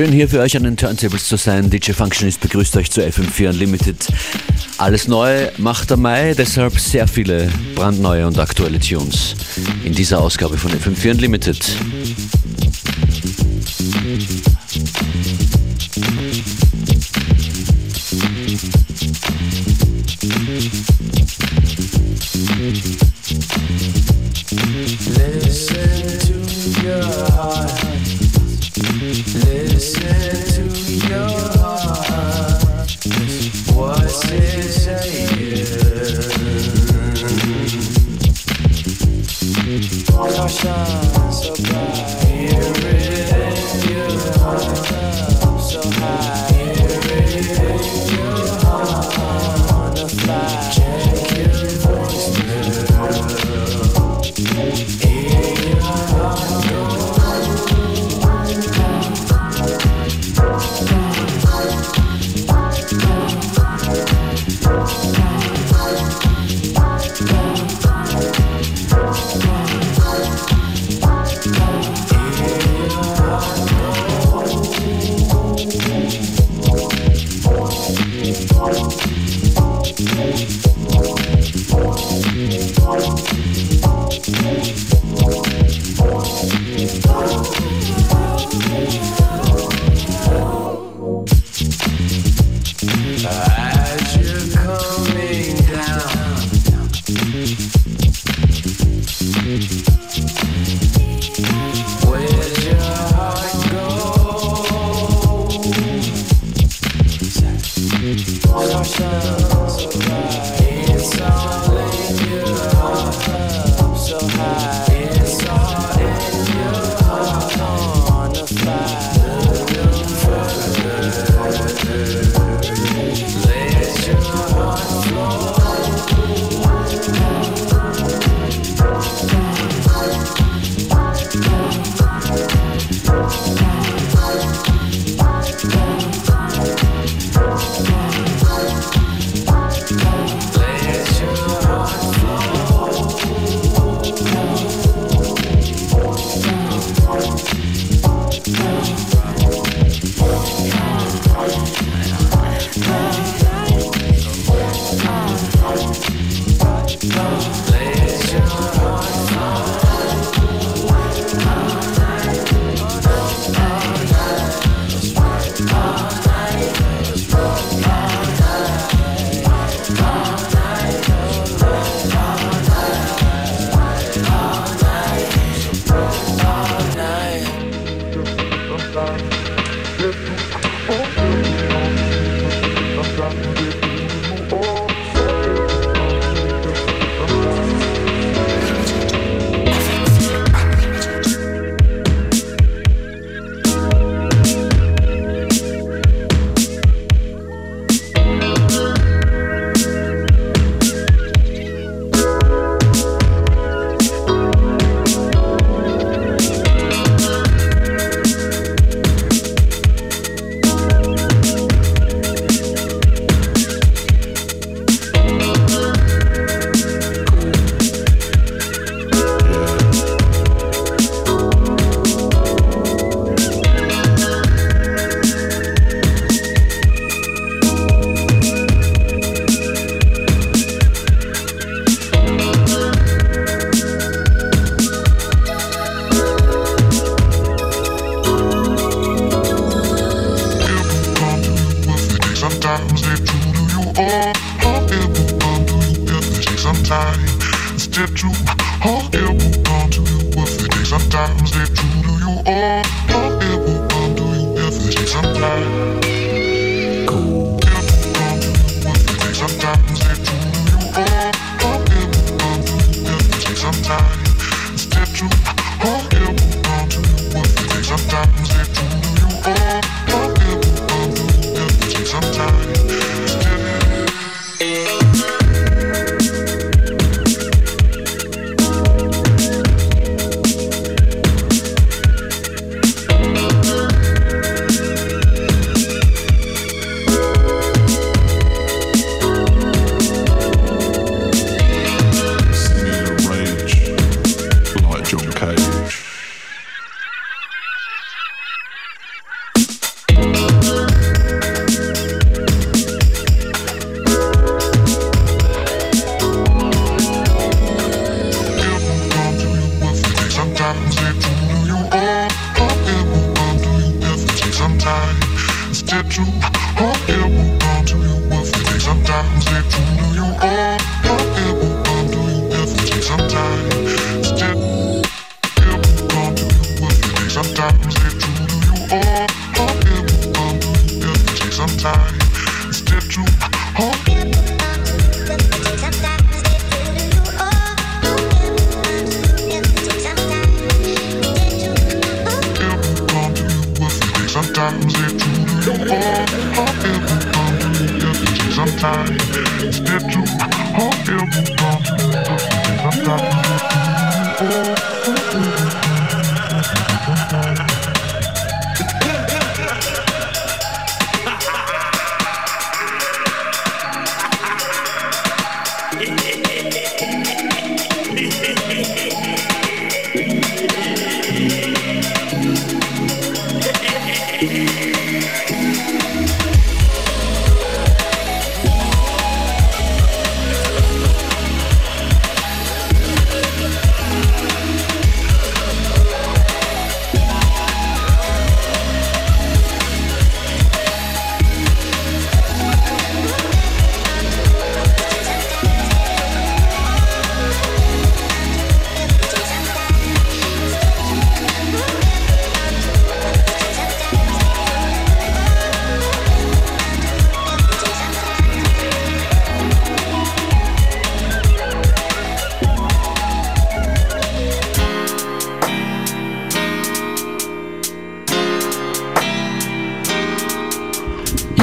Schön hier für euch an den Turntables zu sein. DJ Functionist begrüßt euch zu FM4 Unlimited. Alles neu macht der Mai, deshalb sehr viele brandneue und aktuelle Tunes in dieser Ausgabe von FM4 Unlimited.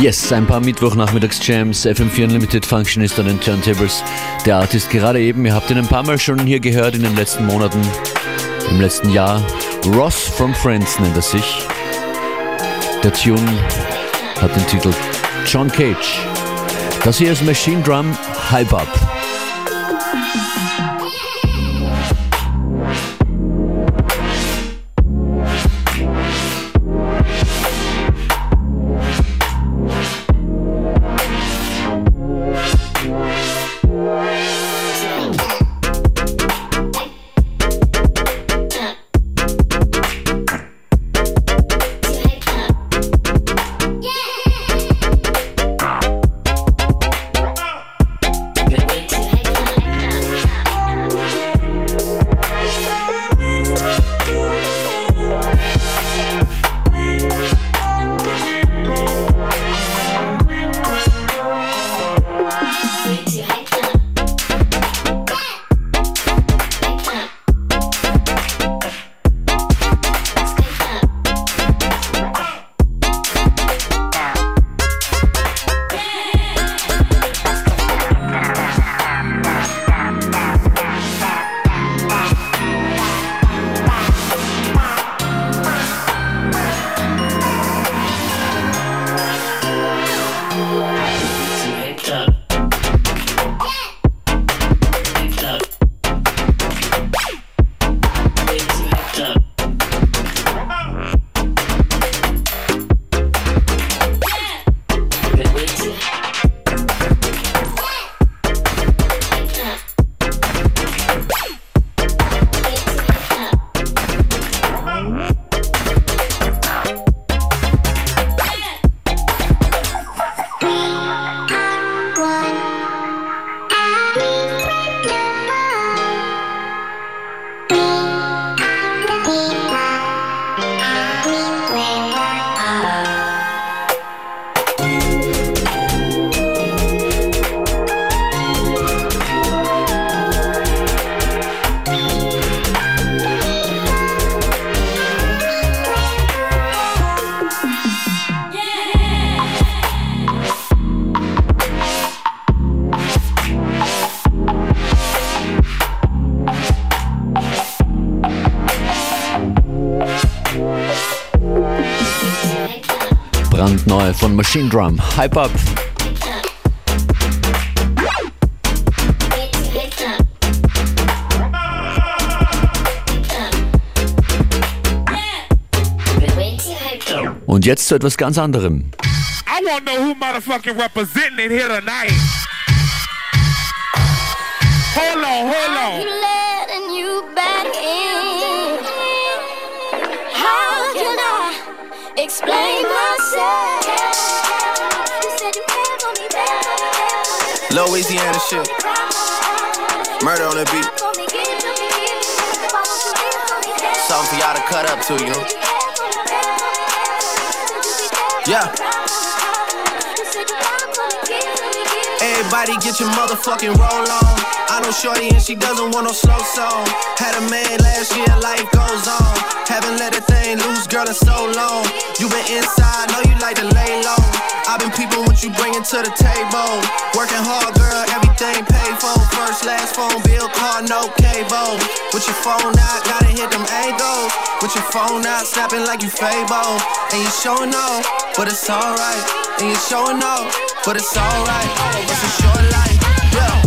Yes, ein paar Mittwochnachmittags-Jams, FM4 Unlimited Functionist an den Turntables. Der Artist gerade eben, ihr habt ihn ein paar Mal schon hier gehört in den letzten Monaten, im letzten Jahr. Ross from Friends nennt er sich. Der Tune hat den Titel John Cage. Das hier ist Machine Drum Hype Up. Machine Drum. Hype up. Und jetzt zu etwas ganz anderem. I want to know who motherfucking representing it here tonight. Hold on, hold on. explain myself. Louisiana shit. Murder on the beat. Something for y'all to cut up to, you know? Yeah. Everybody get your motherfucking roll on. I know Shorty and she doesn't want no slow song. Had a man last year, life goes on. Haven't let a thing loose, girl, in so long. You been inside, know you like to lay low. I've been people what you bringing to the table. Working hard, girl, everything paid for. First, last phone bill, car, no cable. With your phone out, gotta hit them angles. With your phone out, snapping like you Fabo. And you showing off, but it's alright. And you showing off, but it's alright. It's a short life, yeah.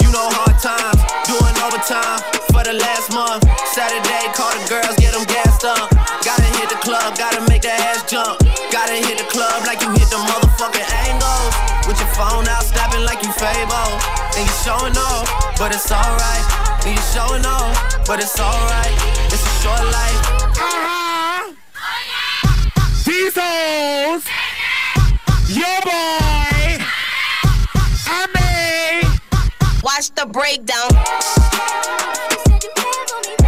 for the last month. Saturday, call the girls, get them gassed up. Gotta hit the club, gotta make that ass jump. Gotta hit the club like you hit the motherfucking angles. With your phone out, snapping like you Fabo. And you showing off, but it's alright. And you showing off, but it's alright. It's a short life. Uh-huh. These hoes, your boy, I mean. Watch the breakdown you ever me.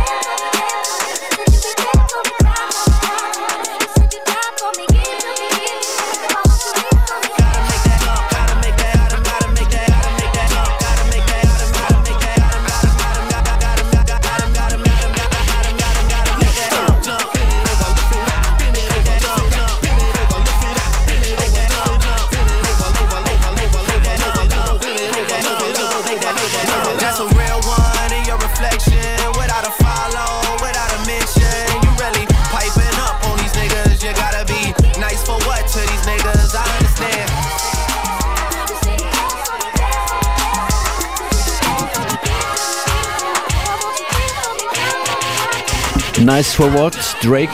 Nice for What, Drake.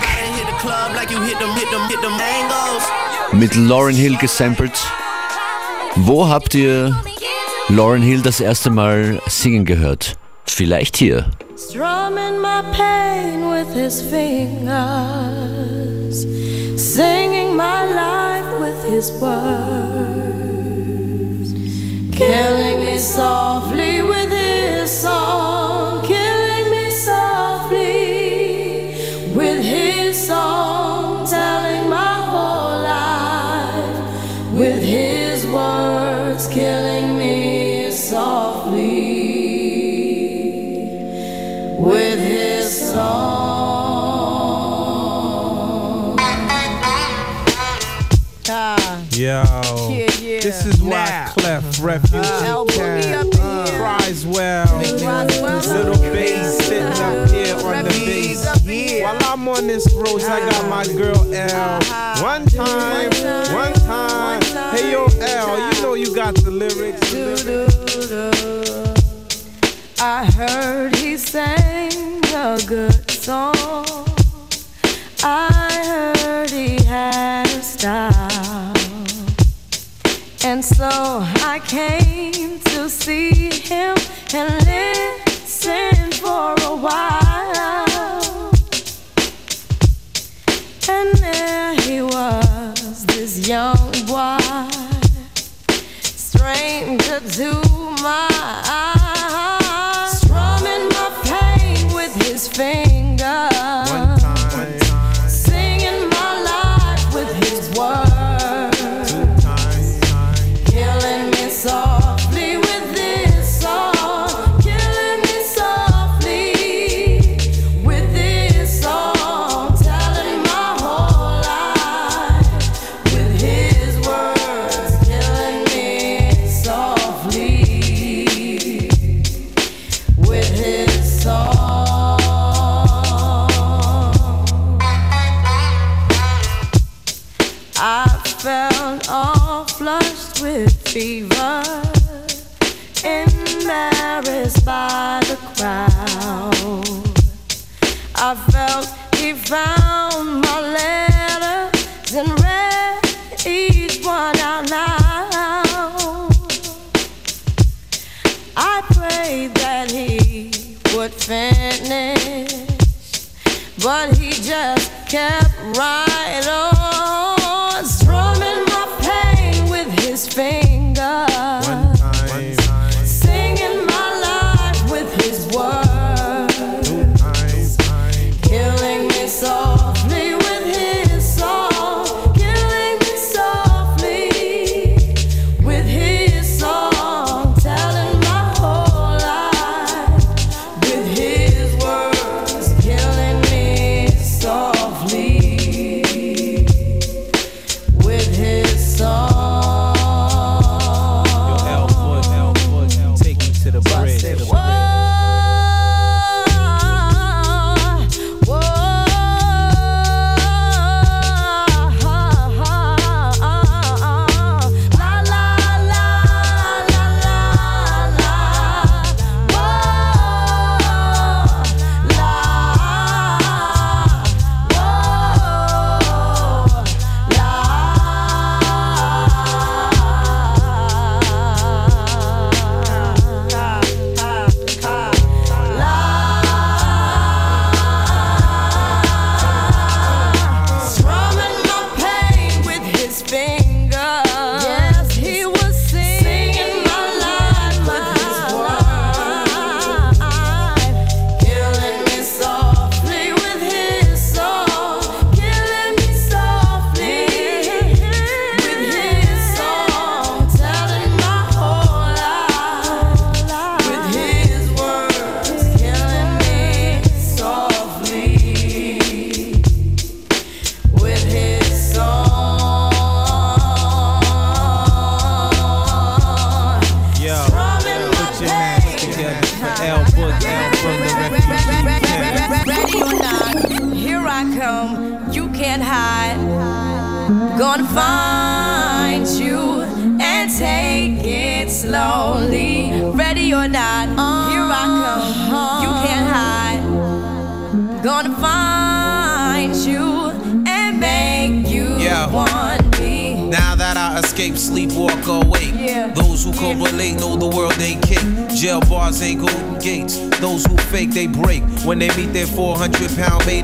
Mit Lauren Hill gesampelt. Wo habt ihr Lauren Hill das erste Mal singen gehört? Vielleicht hier. Strumming my pain with his fingers, singing my life with his words, killing me softly with his song, Yo, Yeah, yeah. this is why Now. Clef Refuge Al, uh, put me Cat up in here. cries well. Little bass sitting up uh, here on the bass. While I'm on this road, I got my uh-huh. girl L. Uh-huh. One time, one time. Hey yo, L, you know you got. The lyrics. I heard he sang a good song. I heard he had a style. And so I came to see him and listen for a while. And there he was, this young boy, stranger to my eyes, strumming my pain with his fingers,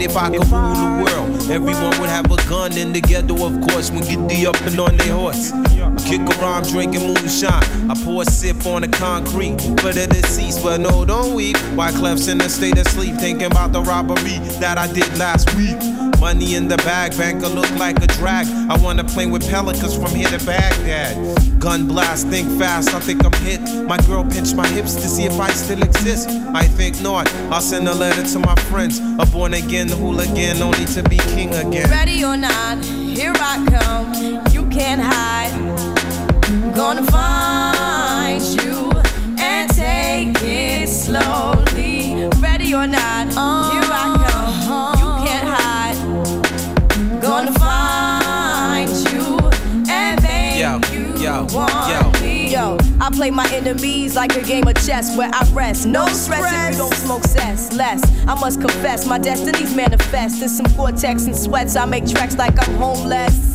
if I could the up and on their horse. Kick around drinking moonshine. I pour a sip on the concrete for the deceased, but no, don't weep. Why Clef's in a state of sleep, thinking about the robbery that I did last week. Money in the bag, banker look like a drag. I wanna play with pelicans from here to Baghdad. Gun blast, think fast, I think I'm hit. My girl pinched my hips to see if I still exist. I think not. I'll send a letter to my friends. A born again hooligan, only to be king again. Ready or not, here I come. You can't hide. Gonna find you and take it slowly. Ready or not, here I come. You can't hide. Gonna find you and make Yo, you yo, want yo. I play my enemies like a game of chess where I rest. No stress if you don't smoke cess. Less, I must confess, my destinies manifest. In some cortex and sweats, I make tracks like I'm homeless.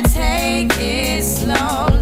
take it slowly.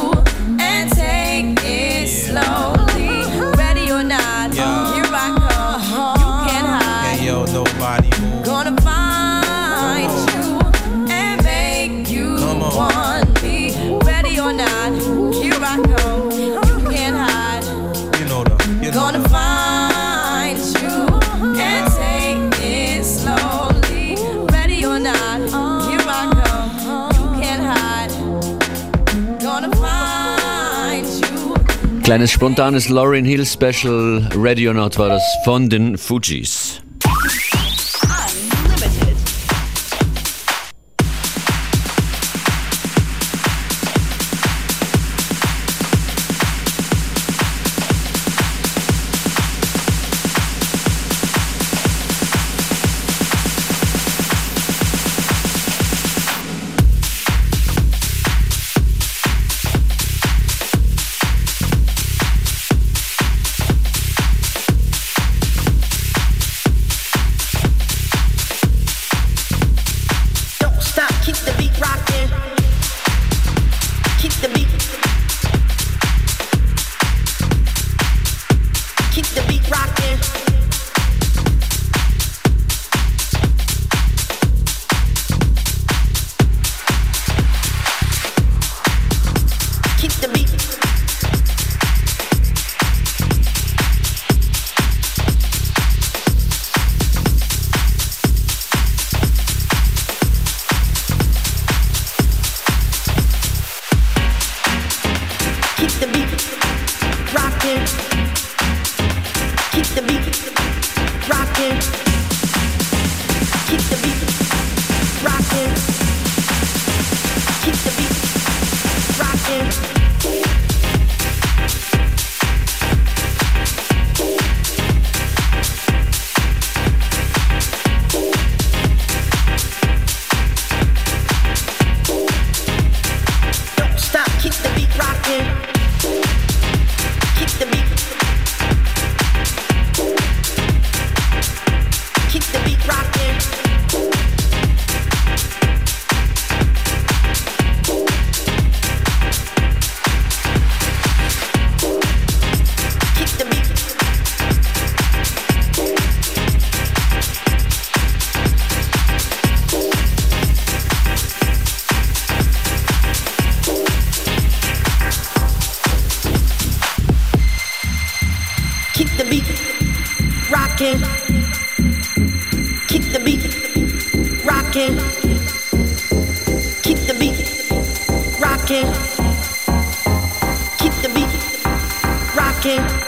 Kleines spontanes Lauryn Hill Special Radio Not war das von den Fujis. Keep the beat rocking. Keep the beat rocking. Keep the beat rocking. Keep the beat rocking.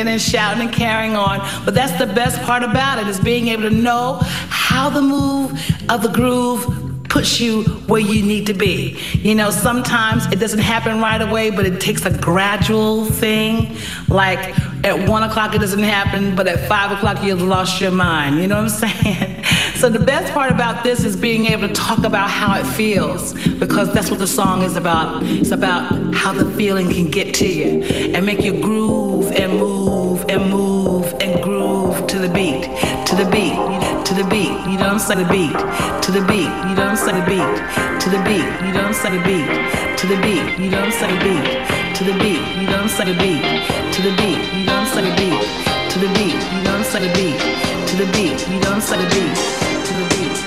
Singing, and shouting and carrying on. But that's the best part about it is being able to know how the move of the groove puts you where you need to be. You know, sometimes it doesn't happen right away, but it takes a gradual thing. Like at one o'clock it doesn't happen, but at five o'clock you've lost your mind. You know what I'm saying? So the best part about this is being able to talk about how it feels, because that's what the song is about. It's about how the feeling can get to you and make you groove and move and move and groove to the beat, to the beat, to the beat. You I'm saying? The beat, to the beat. You I'm saying? The beat, to the beat. You I'm saying? The beat, to the beat. You I'm saying? The beat, to the beat. You I'm saying? The beat, to the beat. You what I'm? The beat, to the beat. You I'm saying? The beat, to the beat. You know what I'm saying? The beat.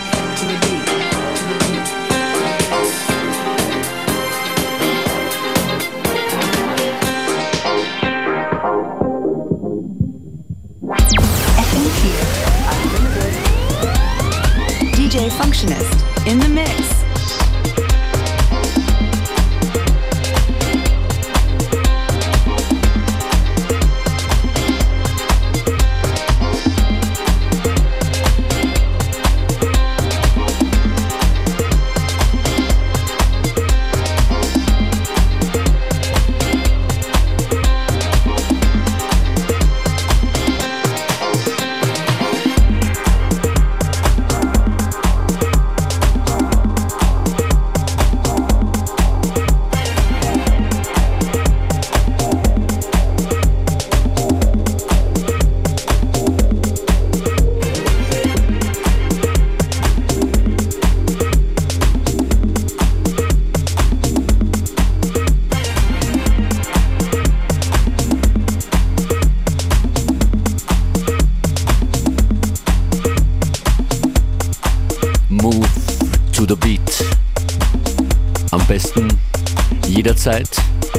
Jederzeit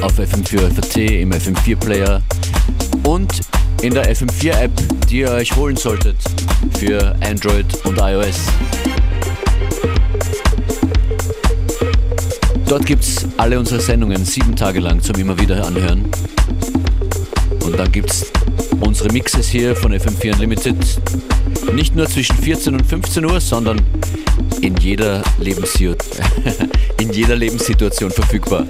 auf FM4 FAT, im FM4 Player und in der FM4 App, die ihr euch holen solltet für Android und iOS. Dort gibt es alle unsere Sendungen sieben Tage lang zum immer wieder anhören. Und dann gibt es unsere Mixes hier von FM4 Unlimited nicht nur zwischen 14 und 15 Uhr, sondern in jeder, in jeder Lebenssituation verfügbar.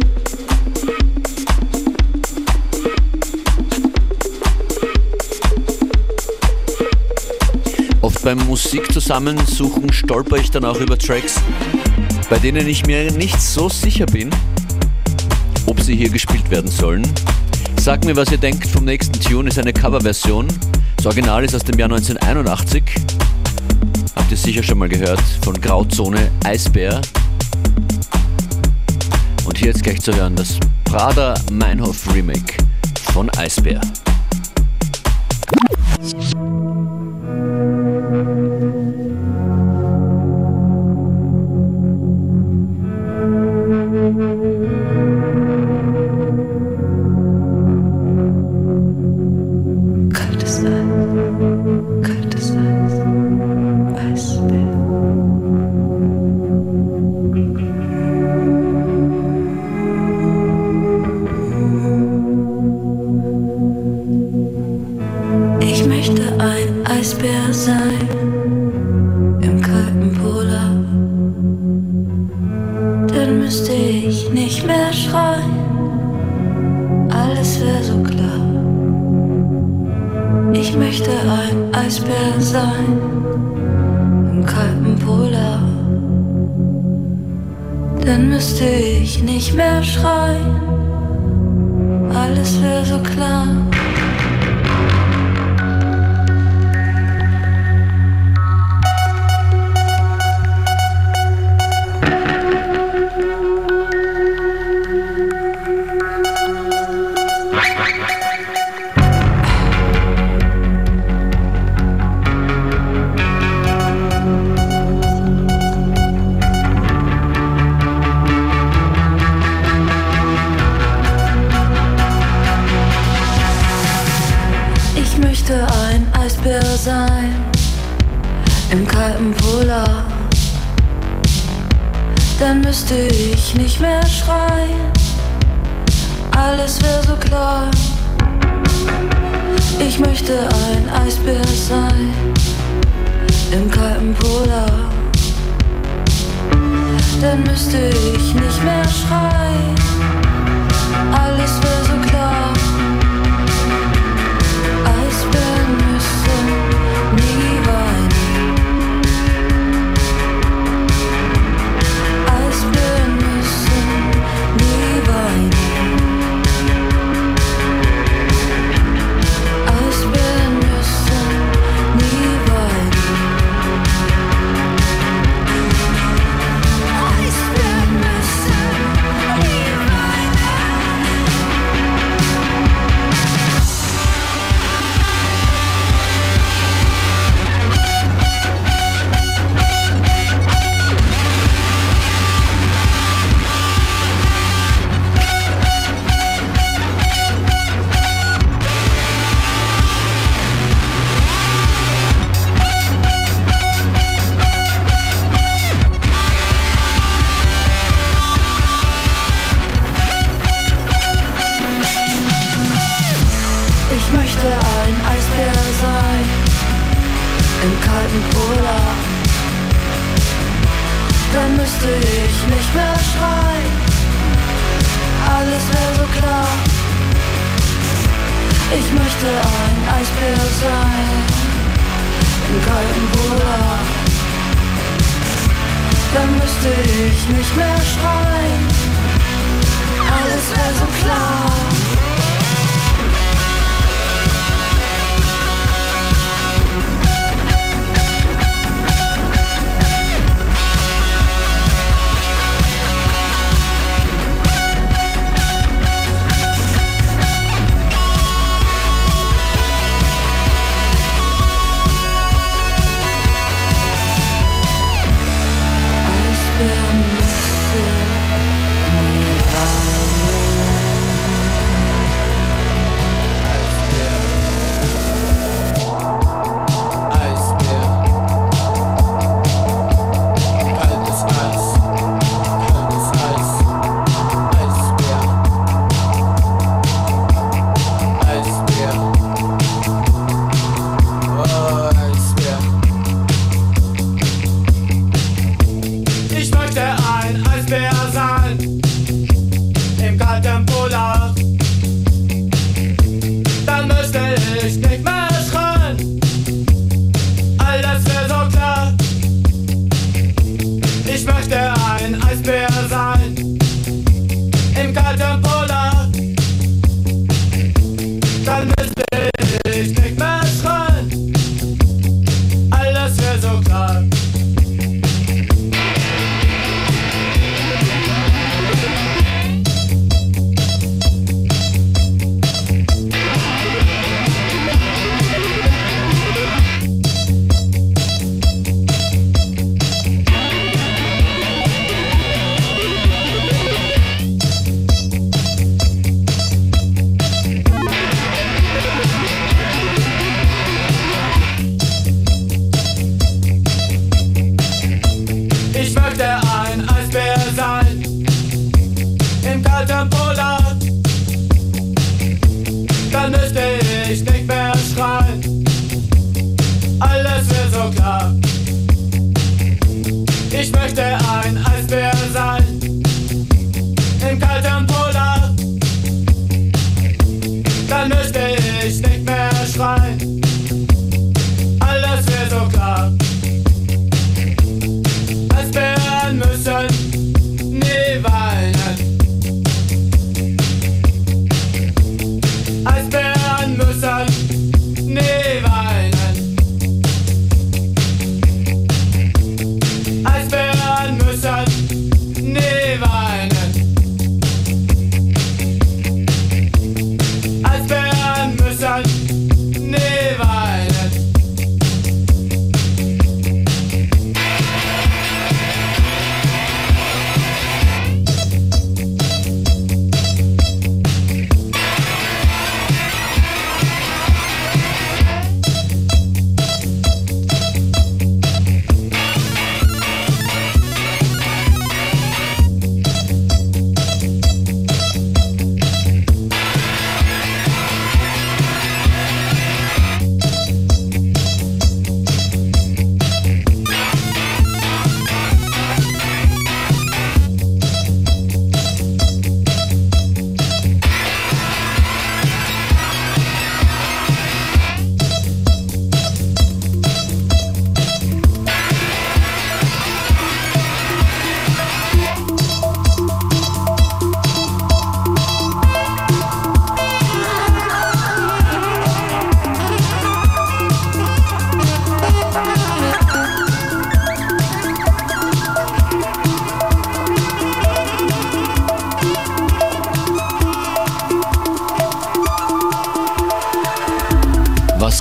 beim Musik zusammensuchen stolper ich dann auch über Tracks, bei denen ich mir nicht so sicher bin, ob sie hier gespielt werden sollen. Sagt mir, was ihr denkt vom nächsten Tune, ist eine Coverversion. Das Original ist aus dem Jahr 1981. Ihr sicher schon mal gehört, von Grauzone Eisbär. Und hier jetzt gleich zu hören, das Prada Meinhof Remake von Eisbär. nicht mehr schreien. Alles wäre so klar.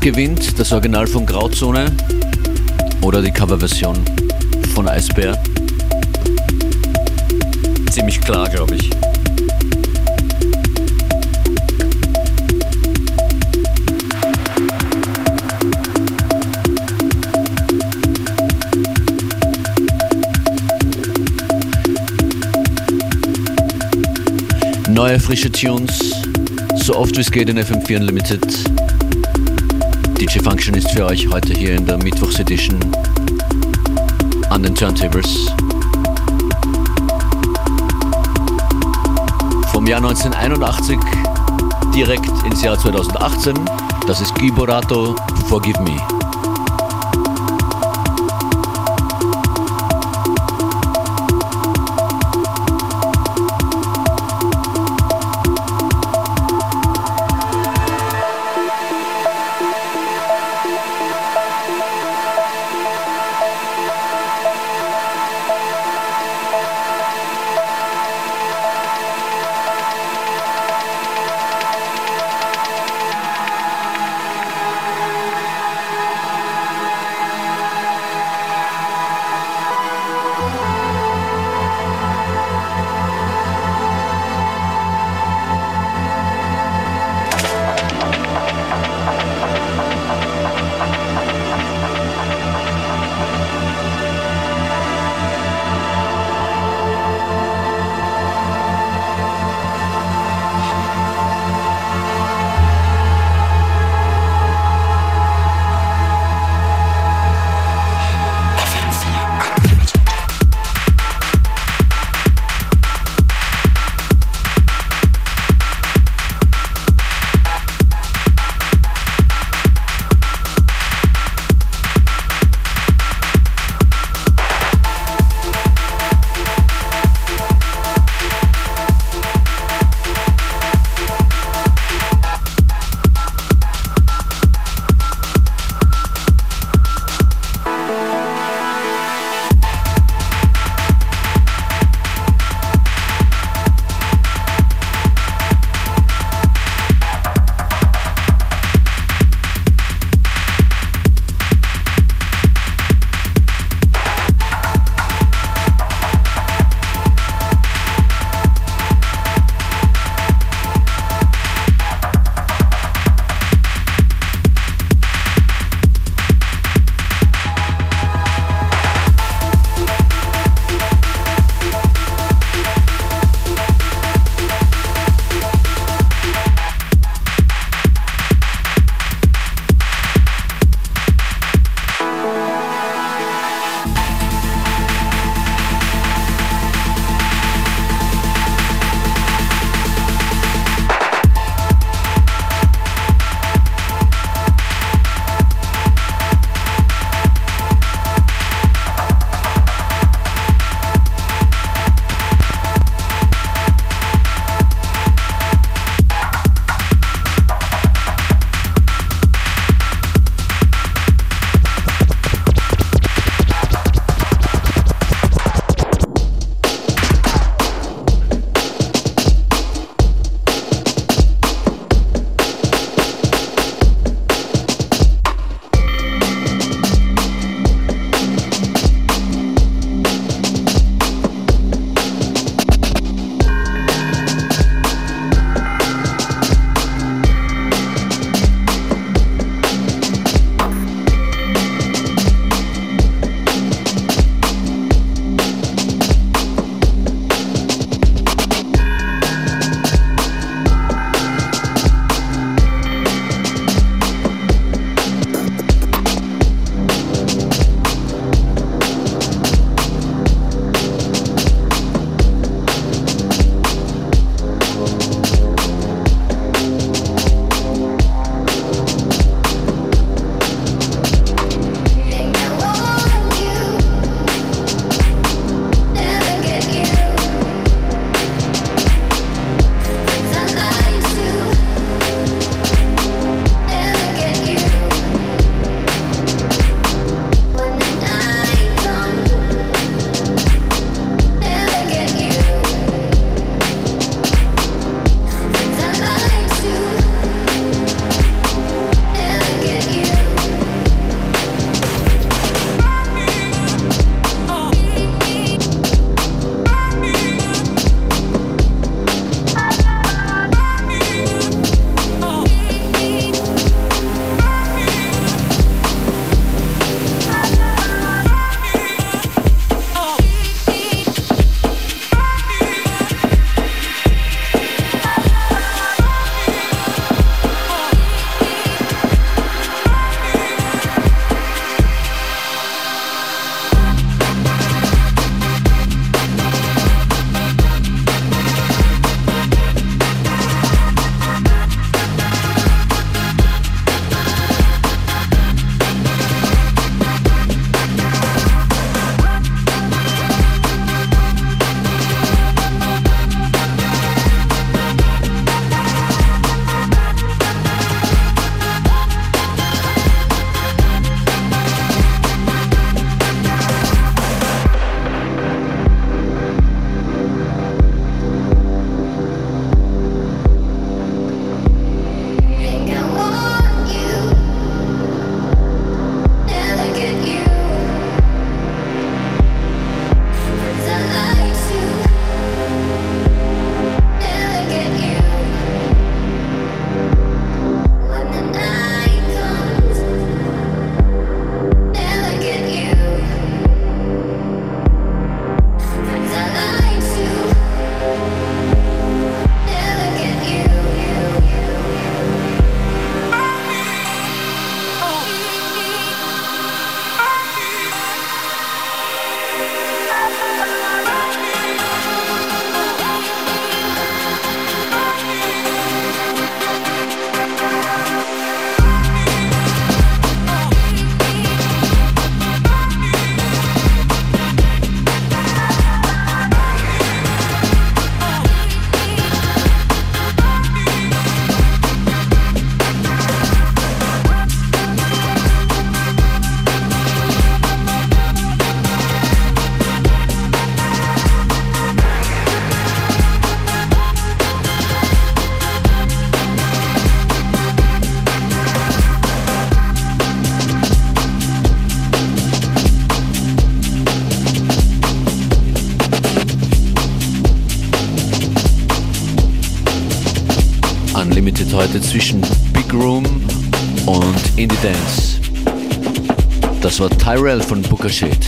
Gewinnt, das Original von Grauzone oder die Coverversion von Eisbär. Ziemlich klar, glaube ich. Neue frische Tunes, so oft wie es geht in FM4 Unlimited. DJ Function ist für euch heute hier in der Mittwochsedition an den Turntables. Vom Jahr 1981 direkt ins Jahr 2018. Das ist Guy Borato, Forgive Me. Zwischen Big Room und Indie Dance. Das war Tyrell von Booker Shade.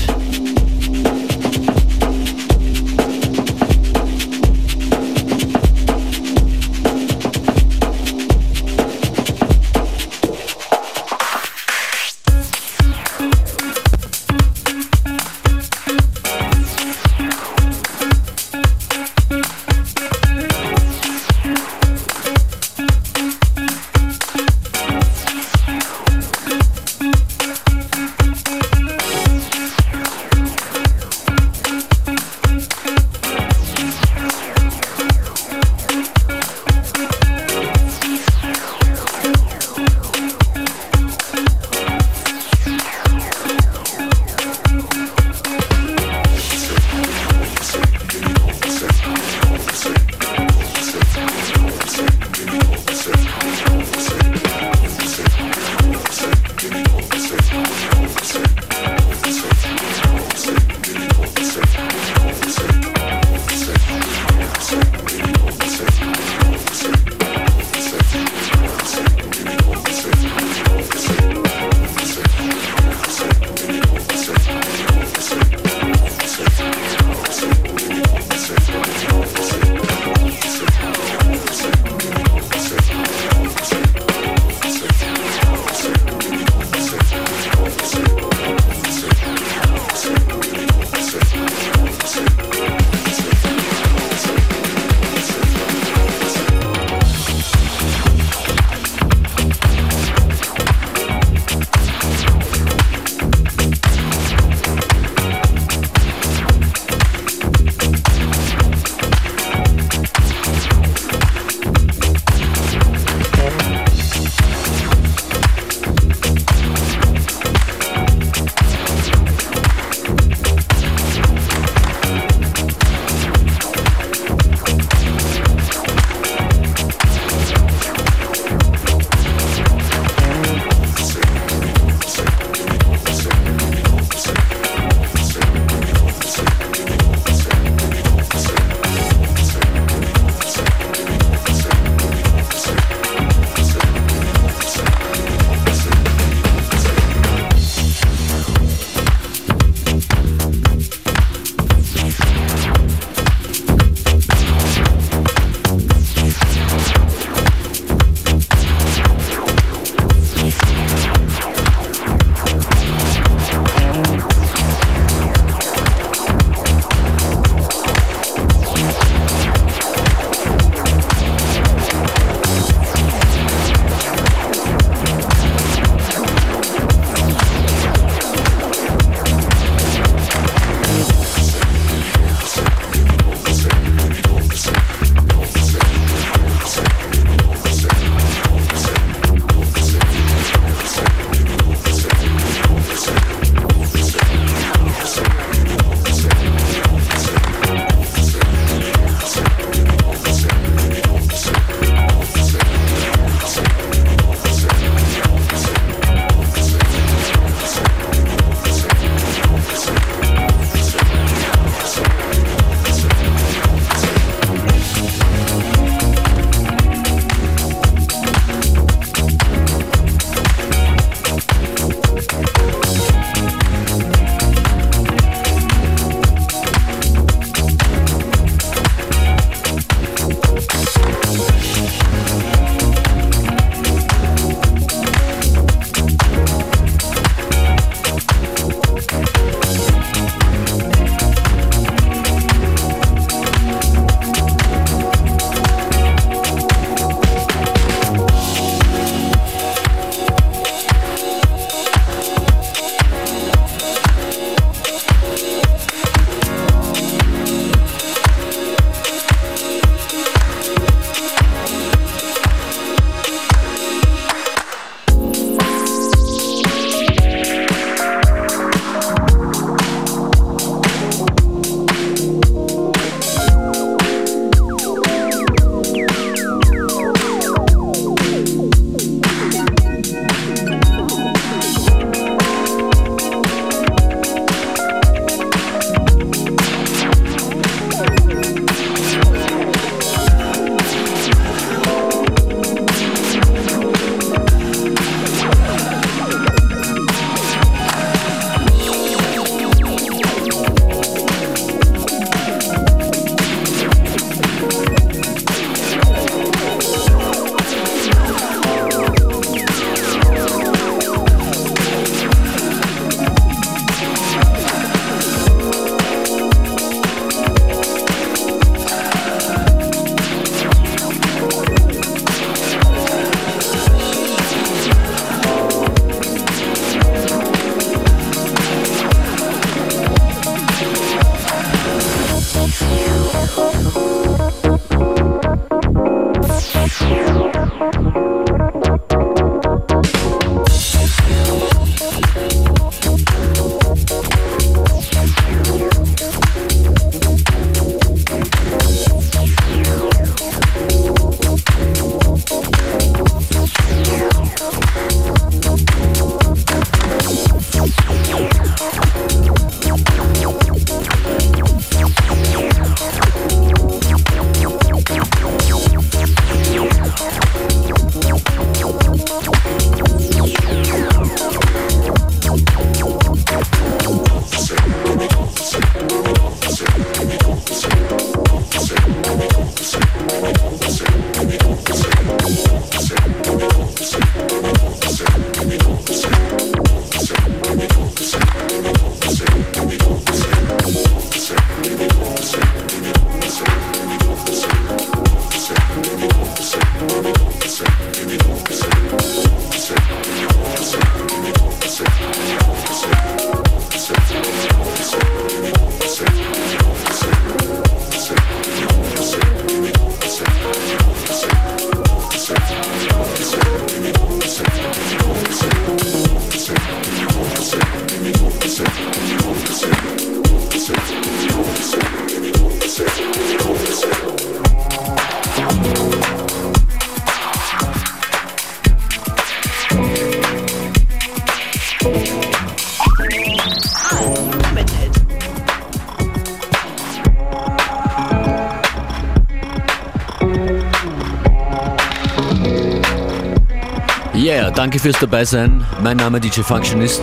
Yeah, danke fürs Dabeisein. Mein Name DJ Functionist.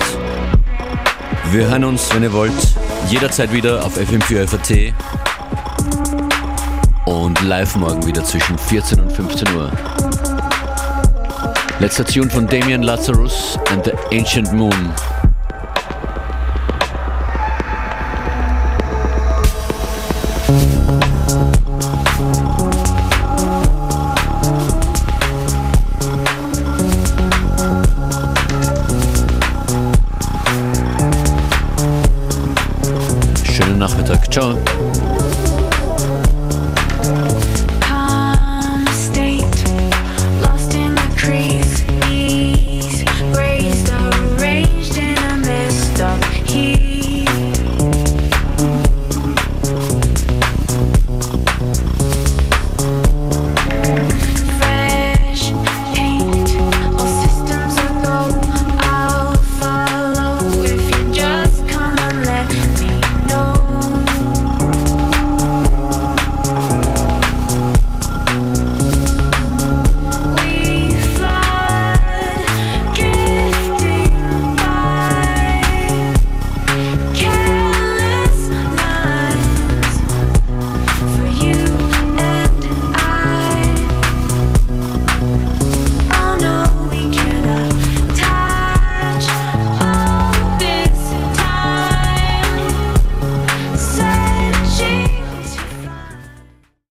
Wir hören uns, wenn ihr wollt, jederzeit wieder auf FM4 FAT und live morgen wieder zwischen 14 und 15 Uhr. Letzter Tune von Damien Lazarus and the Ancient Moon.